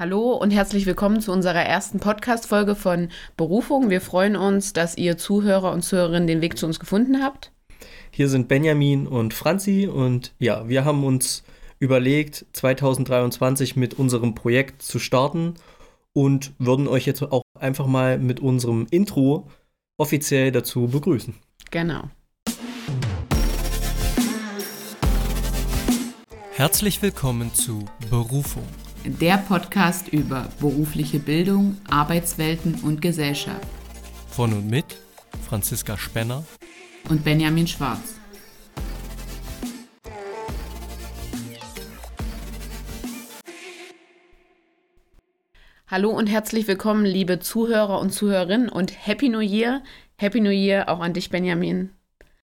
Hallo und herzlich willkommen zu unserer ersten Podcast-Folge von Berufung. Wir freuen uns, dass ihr Zuhörer und Zuhörerinnen den Weg zu uns gefunden habt. Hier sind Benjamin und Franzi und ja, wir haben uns überlegt, 2023 mit unserem Projekt zu starten und würden euch jetzt auch einfach mal mit unserem Intro offiziell dazu begrüßen. Genau. Herzlich willkommen zu Berufung der Podcast über berufliche Bildung, Arbeitswelten und Gesellschaft. Von und mit Franziska Spenner und Benjamin Schwarz. Hallo und herzlich willkommen, liebe Zuhörer und Zuhörerinnen und Happy New Year. Happy New Year auch an dich, Benjamin.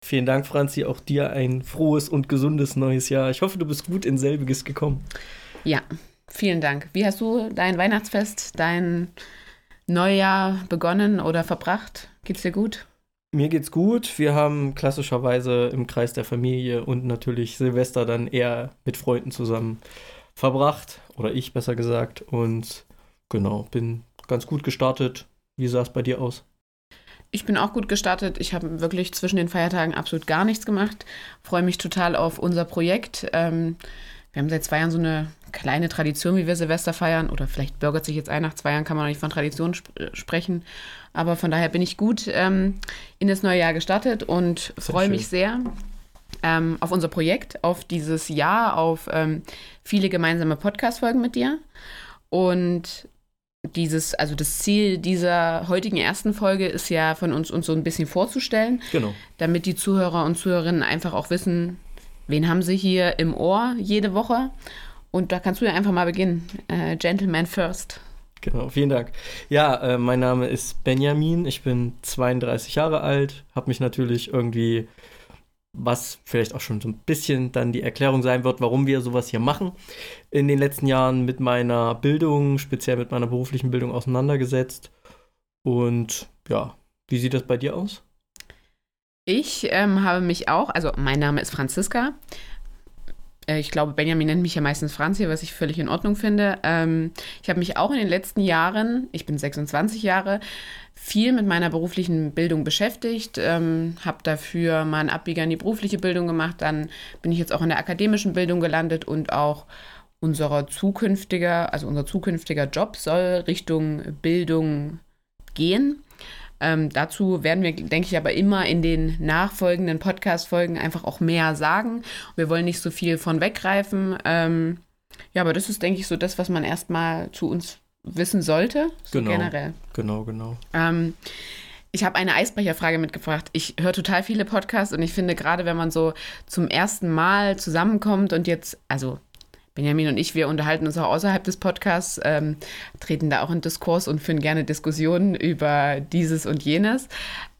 Vielen Dank, Franzi. Auch dir ein frohes und gesundes neues Jahr. Ich hoffe, du bist gut in selbiges gekommen. Ja, Vielen Dank. Wie hast du dein Weihnachtsfest, dein Neujahr begonnen oder verbracht? Geht's dir gut? Mir geht's gut. Wir haben klassischerweise im Kreis der Familie und natürlich Silvester dann eher mit Freunden zusammen verbracht. Oder ich besser gesagt. Und genau, bin ganz gut gestartet. Wie sah es bei dir aus? Ich bin auch gut gestartet. Ich habe wirklich zwischen den Feiertagen absolut gar nichts gemacht. Freue mich total auf unser Projekt. Ähm, wir haben seit zwei Jahren so eine kleine Tradition, wie wir Silvester feiern. Oder vielleicht bürgert sich jetzt ein, nach zwei Jahren kann man noch nicht von Tradition sp äh, sprechen. Aber von daher bin ich gut ähm, in das neue Jahr gestartet und freue mich sehr ähm, auf unser Projekt, auf dieses Jahr, auf ähm, viele gemeinsame Podcast-Folgen mit dir. Und dieses, also das Ziel dieser heutigen ersten Folge ist ja von uns, uns so ein bisschen vorzustellen. Genau. Damit die Zuhörer und Zuhörerinnen einfach auch wissen, wen haben sie hier im Ohr jede Woche und da kannst du ja einfach mal beginnen. Äh, Gentleman first. Genau, vielen Dank. Ja, äh, mein Name ist Benjamin. Ich bin 32 Jahre alt, habe mich natürlich irgendwie, was vielleicht auch schon so ein bisschen dann die Erklärung sein wird, warum wir sowas hier machen, in den letzten Jahren mit meiner Bildung, speziell mit meiner beruflichen Bildung auseinandergesetzt. Und ja, wie sieht das bei dir aus? Ich ähm, habe mich auch, also mein Name ist Franziska, äh, ich glaube, Benjamin nennt mich ja meistens Franzi, was ich völlig in Ordnung finde. Ähm, ich habe mich auch in den letzten Jahren, ich bin 26 Jahre, viel mit meiner beruflichen Bildung beschäftigt, ähm, habe dafür mal einen Abbieger in die berufliche Bildung gemacht, dann bin ich jetzt auch in der akademischen Bildung gelandet und auch unser zukünftiger, also unser zukünftiger Job soll Richtung Bildung gehen. Ähm, dazu werden wir, denke ich, aber immer in den nachfolgenden Podcast-Folgen einfach auch mehr sagen. Wir wollen nicht so viel von weggreifen. Ähm, ja, aber das ist, denke ich, so das, was man erstmal zu uns wissen sollte. So genau, generell. Genau, genau. Ähm, ich habe eine Eisbrecherfrage mitgebracht. Ich höre total viele Podcasts und ich finde, gerade wenn man so zum ersten Mal zusammenkommt und jetzt, also Benjamin und ich, wir unterhalten uns auch außerhalb des Podcasts, ähm, treten da auch in Diskurs und führen gerne Diskussionen über dieses und jenes.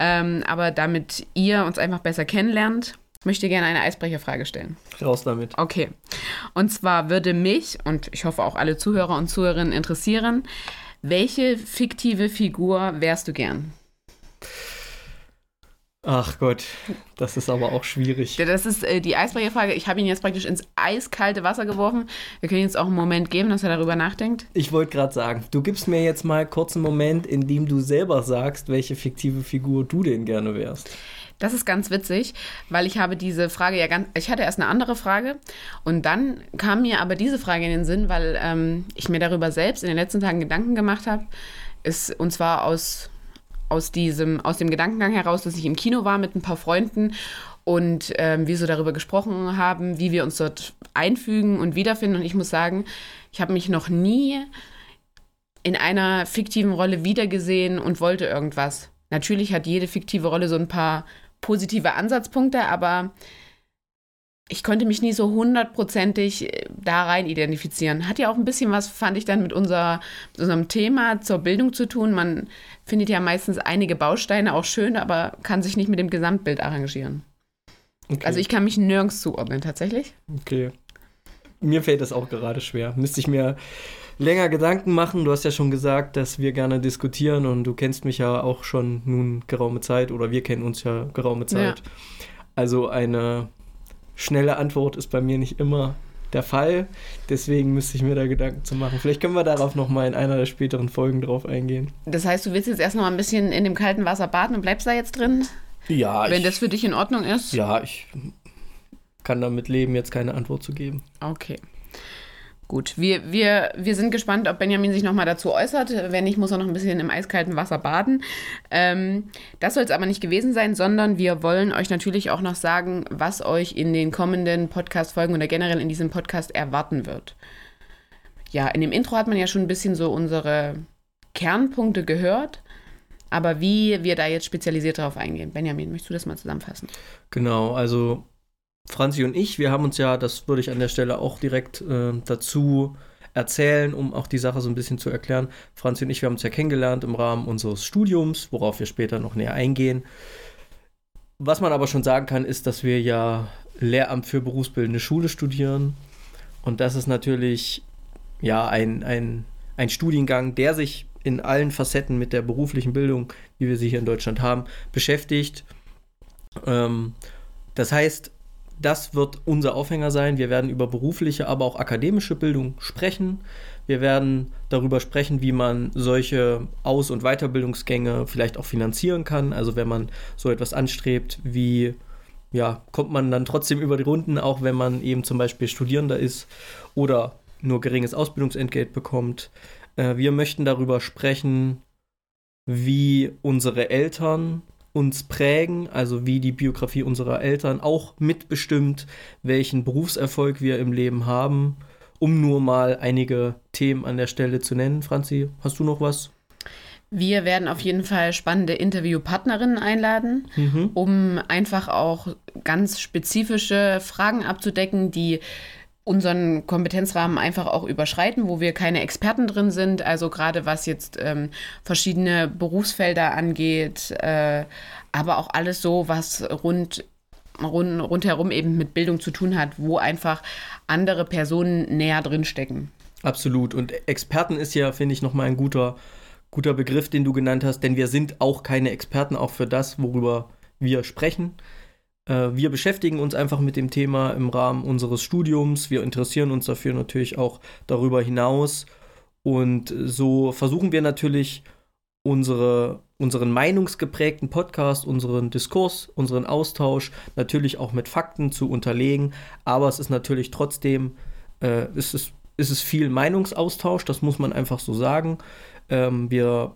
Ähm, aber damit ihr uns einfach besser kennenlernt, möchte ich gerne eine Eisbrecherfrage stellen. Raus damit. Okay. Und zwar würde mich und ich hoffe auch alle Zuhörer und Zuhörerinnen interessieren, welche fiktive Figur wärst du gern? Ach Gott, das ist aber auch schwierig. Das ist äh, die Eisbrecherfrage. Ich habe ihn jetzt praktisch ins eiskalte Wasser geworfen. Wir können jetzt auch einen Moment geben, dass er darüber nachdenkt. Ich wollte gerade sagen, du gibst mir jetzt mal kurz einen Moment, in dem du selber sagst, welche fiktive Figur du denn gerne wärst. Das ist ganz witzig, weil ich habe diese Frage ja ganz. Ich hatte erst eine andere Frage und dann kam mir aber diese Frage in den Sinn, weil ähm, ich mir darüber selbst in den letzten Tagen Gedanken gemacht habe. Und zwar aus aus diesem, aus dem Gedankengang heraus, dass ich im Kino war mit ein paar Freunden und ähm, wir so darüber gesprochen haben, wie wir uns dort einfügen und wiederfinden. Und ich muss sagen, ich habe mich noch nie in einer fiktiven Rolle wiedergesehen und wollte irgendwas. Natürlich hat jede fiktive Rolle so ein paar positive Ansatzpunkte, aber ich konnte mich nie so hundertprozentig äh, da rein identifizieren. Hat ja auch ein bisschen was, fand ich dann, mit, unser, mit unserem Thema zur Bildung zu tun. Man findet ja meistens einige Bausteine auch schön, aber kann sich nicht mit dem Gesamtbild arrangieren. Okay. Also ich kann mich nirgends zuordnen, tatsächlich. Okay. Mir fällt das auch gerade schwer. Müsste ich mir länger Gedanken machen. Du hast ja schon gesagt, dass wir gerne diskutieren und du kennst mich ja auch schon nun geraume Zeit oder wir kennen uns ja geraume Zeit. Ja. Also eine schnelle Antwort ist bei mir nicht immer der Fall. Deswegen müsste ich mir da Gedanken zu machen. Vielleicht können wir darauf nochmal in einer der späteren Folgen drauf eingehen. Das heißt, du willst jetzt erst noch mal ein bisschen in dem kalten Wasser baden und bleibst da jetzt drin? Ja, Wenn ich, das für dich in Ordnung ist? ja, ich kann damit leben, jetzt keine Antwort zu geben. Okay. Gut, wir, wir, wir sind gespannt, ob Benjamin sich nochmal dazu äußert. Wenn nicht, muss er noch ein bisschen im eiskalten Wasser baden. Ähm, das soll es aber nicht gewesen sein, sondern wir wollen euch natürlich auch noch sagen, was euch in den kommenden Podcast-Folgen oder generell in diesem Podcast erwarten wird. Ja, in dem Intro hat man ja schon ein bisschen so unsere Kernpunkte gehört. Aber wie wir da jetzt spezialisiert darauf eingehen. Benjamin, möchtest du das mal zusammenfassen? Genau, also Franzi und ich, wir haben uns ja, das würde ich an der Stelle auch direkt äh, dazu erzählen, um auch die Sache so ein bisschen zu erklären. Franzi und ich, wir haben uns ja kennengelernt im Rahmen unseres Studiums, worauf wir später noch näher eingehen. Was man aber schon sagen kann, ist, dass wir ja Lehramt für berufsbildende Schule studieren. Und das ist natürlich ja ein, ein, ein Studiengang, der sich in allen Facetten mit der beruflichen Bildung, wie wir sie hier in Deutschland haben, beschäftigt. Ähm, das heißt, das wird unser Aufhänger sein. Wir werden über berufliche, aber auch akademische Bildung sprechen. Wir werden darüber sprechen, wie man solche Aus- und Weiterbildungsgänge vielleicht auch finanzieren kann. Also wenn man so etwas anstrebt, wie ja, kommt man dann trotzdem über die Runden, auch wenn man eben zum Beispiel Studierender ist oder nur geringes Ausbildungsentgelt bekommt. Äh, wir möchten darüber sprechen, wie unsere Eltern uns prägen, also wie die Biografie unserer Eltern auch mitbestimmt, welchen Berufserfolg wir im Leben haben. Um nur mal einige Themen an der Stelle zu nennen. Franzi, hast du noch was? Wir werden auf jeden Fall spannende Interviewpartnerinnen einladen, Mhm. um einfach auch ganz spezifische Fragen abzudecken, die unseren Kompetenzrahmen einfach auch überschreiten, wo wir keine Experten drin sind. Also gerade was jetzt ähm, verschiedene Berufsfelder angeht, äh, aber auch alles so, was rund, rund rundherum eben mit Bildung zu tun hat, wo einfach andere Personen näher drin stecken. Absolut. Und Experten ist ja, finde ich, nochmal ein guter, guter Begriff, den du genannt hast, denn wir sind auch keine Experten, auch für das, worüber wir sprechen. Äh, Wir beschäftigen uns einfach mit dem Thema im Rahmen unseres Studiums. Wir interessieren uns dafür natürlich auch darüber hinaus. Und so versuchen wir natürlich unsere, unseren meinungsgeprägten Podcast, unseren Diskurs, unseren Austausch natürlich auch mit Fakten zu unterlegen. Aber es ist natürlich trotzdem, äh, es ist, es ist viel Meinungsaustausch, das muss man einfach so sagen. Ähm, wir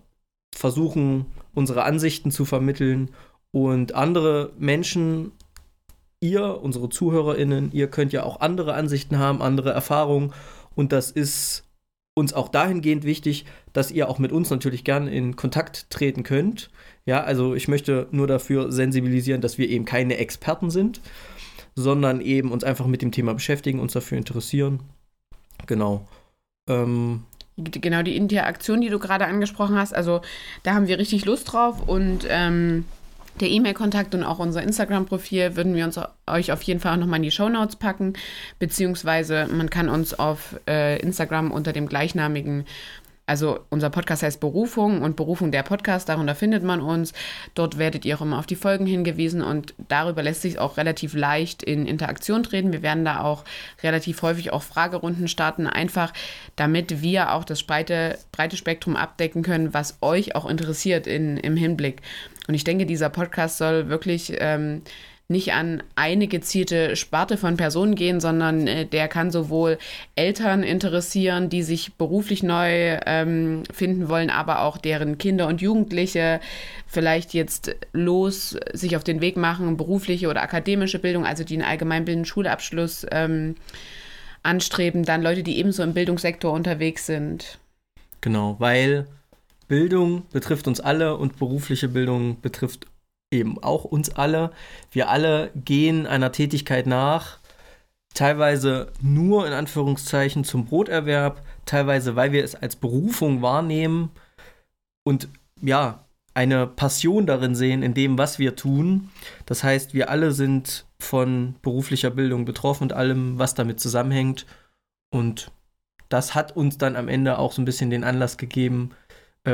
versuchen unsere Ansichten zu vermitteln und andere Menschen, ihr, unsere ZuhörerInnen, ihr könnt ja auch andere Ansichten haben, andere Erfahrungen und das ist uns auch dahingehend wichtig, dass ihr auch mit uns natürlich gern in Kontakt treten könnt. Ja, also ich möchte nur dafür sensibilisieren, dass wir eben keine Experten sind, sondern eben uns einfach mit dem Thema beschäftigen, uns dafür interessieren. Genau. Ähm, Genau, die Interaktion, die du gerade angesprochen hast, also da haben wir richtig Lust drauf und ähm, der E-Mail-Kontakt und auch unser Instagram-Profil würden wir uns euch auf jeden Fall auch nochmal in die Shownotes packen, beziehungsweise man kann uns auf äh, Instagram unter dem gleichnamigen also unser Podcast heißt Berufung und Berufung der Podcast, darunter findet man uns. Dort werdet ihr auch immer auf die Folgen hingewiesen und darüber lässt sich auch relativ leicht in Interaktion treten. Wir werden da auch relativ häufig auch Fragerunden starten, einfach damit wir auch das breite, breite Spektrum abdecken können, was euch auch interessiert in, im Hinblick. Und ich denke, dieser Podcast soll wirklich ähm, nicht an eine gezielte Sparte von Personen gehen, sondern äh, der kann sowohl Eltern interessieren, die sich beruflich neu ähm, finden wollen, aber auch deren Kinder und Jugendliche vielleicht jetzt los sich auf den Weg machen, berufliche oder akademische Bildung, also die einen allgemeinbildenden Schulabschluss ähm, anstreben, dann Leute, die ebenso im Bildungssektor unterwegs sind. Genau, weil Bildung betrifft uns alle und berufliche Bildung betrifft eben auch uns alle. Wir alle gehen einer Tätigkeit nach, teilweise nur in Anführungszeichen zum Broterwerb, teilweise weil wir es als Berufung wahrnehmen und ja, eine Passion darin sehen, in dem, was wir tun. Das heißt, wir alle sind von beruflicher Bildung betroffen und allem, was damit zusammenhängt. Und das hat uns dann am Ende auch so ein bisschen den Anlass gegeben,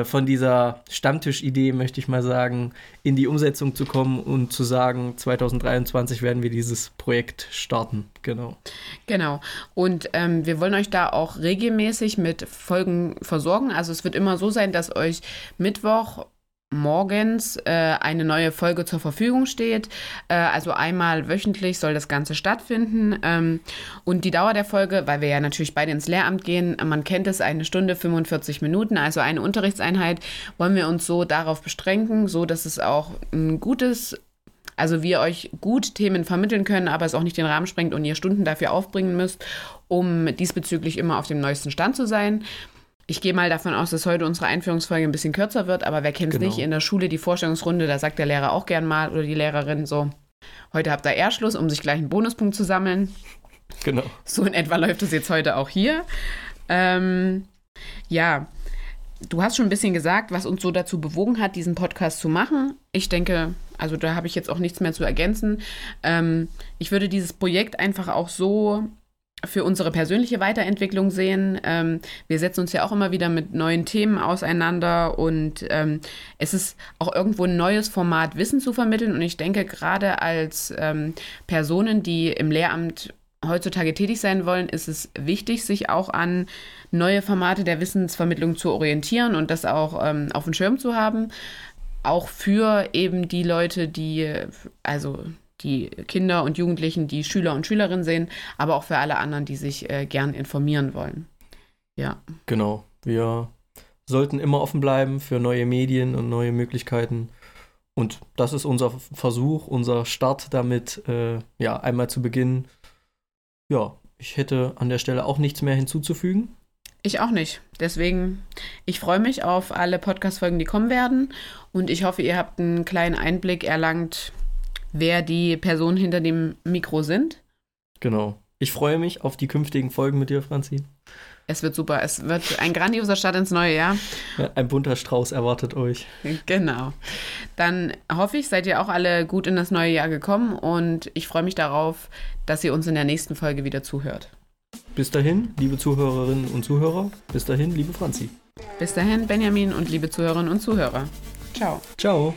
von dieser Stammtischidee, möchte ich mal sagen, in die Umsetzung zu kommen und zu sagen, 2023 werden wir dieses Projekt starten. Genau. Genau. Und ähm, wir wollen euch da auch regelmäßig mit Folgen versorgen. Also es wird immer so sein, dass euch Mittwoch morgens äh, eine neue Folge zur Verfügung steht. Äh, also einmal wöchentlich soll das Ganze stattfinden. Ähm, und die Dauer der Folge, weil wir ja natürlich beide ins Lehramt gehen, man kennt es, eine Stunde 45 Minuten, also eine Unterrichtseinheit, wollen wir uns so darauf beschränken, so dass es auch ein gutes also wir euch gut Themen vermitteln können, aber es auch nicht den Rahmen sprengt und ihr Stunden dafür aufbringen müsst, um diesbezüglich immer auf dem neuesten Stand zu sein. Ich gehe mal davon aus, dass heute unsere Einführungsfolge ein bisschen kürzer wird, aber wer kennt es genau. nicht? In der Schule die Vorstellungsrunde, da sagt der Lehrer auch gern mal oder die Lehrerin so, heute habt ihr Erschluss, um sich gleich einen Bonuspunkt zu sammeln. Genau. So in etwa läuft es jetzt heute auch hier. Ähm, ja, du hast schon ein bisschen gesagt, was uns so dazu bewogen hat, diesen Podcast zu machen. Ich denke, also da habe ich jetzt auch nichts mehr zu ergänzen. Ähm, ich würde dieses Projekt einfach auch so für unsere persönliche Weiterentwicklung sehen. Ähm, wir setzen uns ja auch immer wieder mit neuen Themen auseinander und ähm, es ist auch irgendwo ein neues Format, Wissen zu vermitteln. Und ich denke, gerade als ähm, Personen, die im Lehramt heutzutage tätig sein wollen, ist es wichtig, sich auch an neue Formate der Wissensvermittlung zu orientieren und das auch ähm, auf dem Schirm zu haben. Auch für eben die Leute, die, also die Kinder und Jugendlichen, die Schüler und Schülerinnen sehen, aber auch für alle anderen, die sich äh, gern informieren wollen. Ja. Genau. Wir sollten immer offen bleiben für neue Medien und neue Möglichkeiten. Und das ist unser Versuch, unser Start damit, äh, ja, einmal zu beginnen. Ja, ich hätte an der Stelle auch nichts mehr hinzuzufügen. Ich auch nicht. Deswegen, ich freue mich auf alle Podcast-Folgen, die kommen werden. Und ich hoffe, ihr habt einen kleinen Einblick erlangt, wer die Personen hinter dem Mikro sind. Genau. Ich freue mich auf die künftigen Folgen mit dir, Franzi. Es wird super. Es wird ein grandioser Start ins neue Jahr. Ja, ein bunter Strauß erwartet euch. Genau. Dann hoffe ich, seid ihr auch alle gut in das neue Jahr gekommen und ich freue mich darauf, dass ihr uns in der nächsten Folge wieder zuhört. Bis dahin, liebe Zuhörerinnen und Zuhörer. Bis dahin, liebe Franzi. Bis dahin, Benjamin und liebe Zuhörerinnen und Zuhörer. Ciao. Ciao.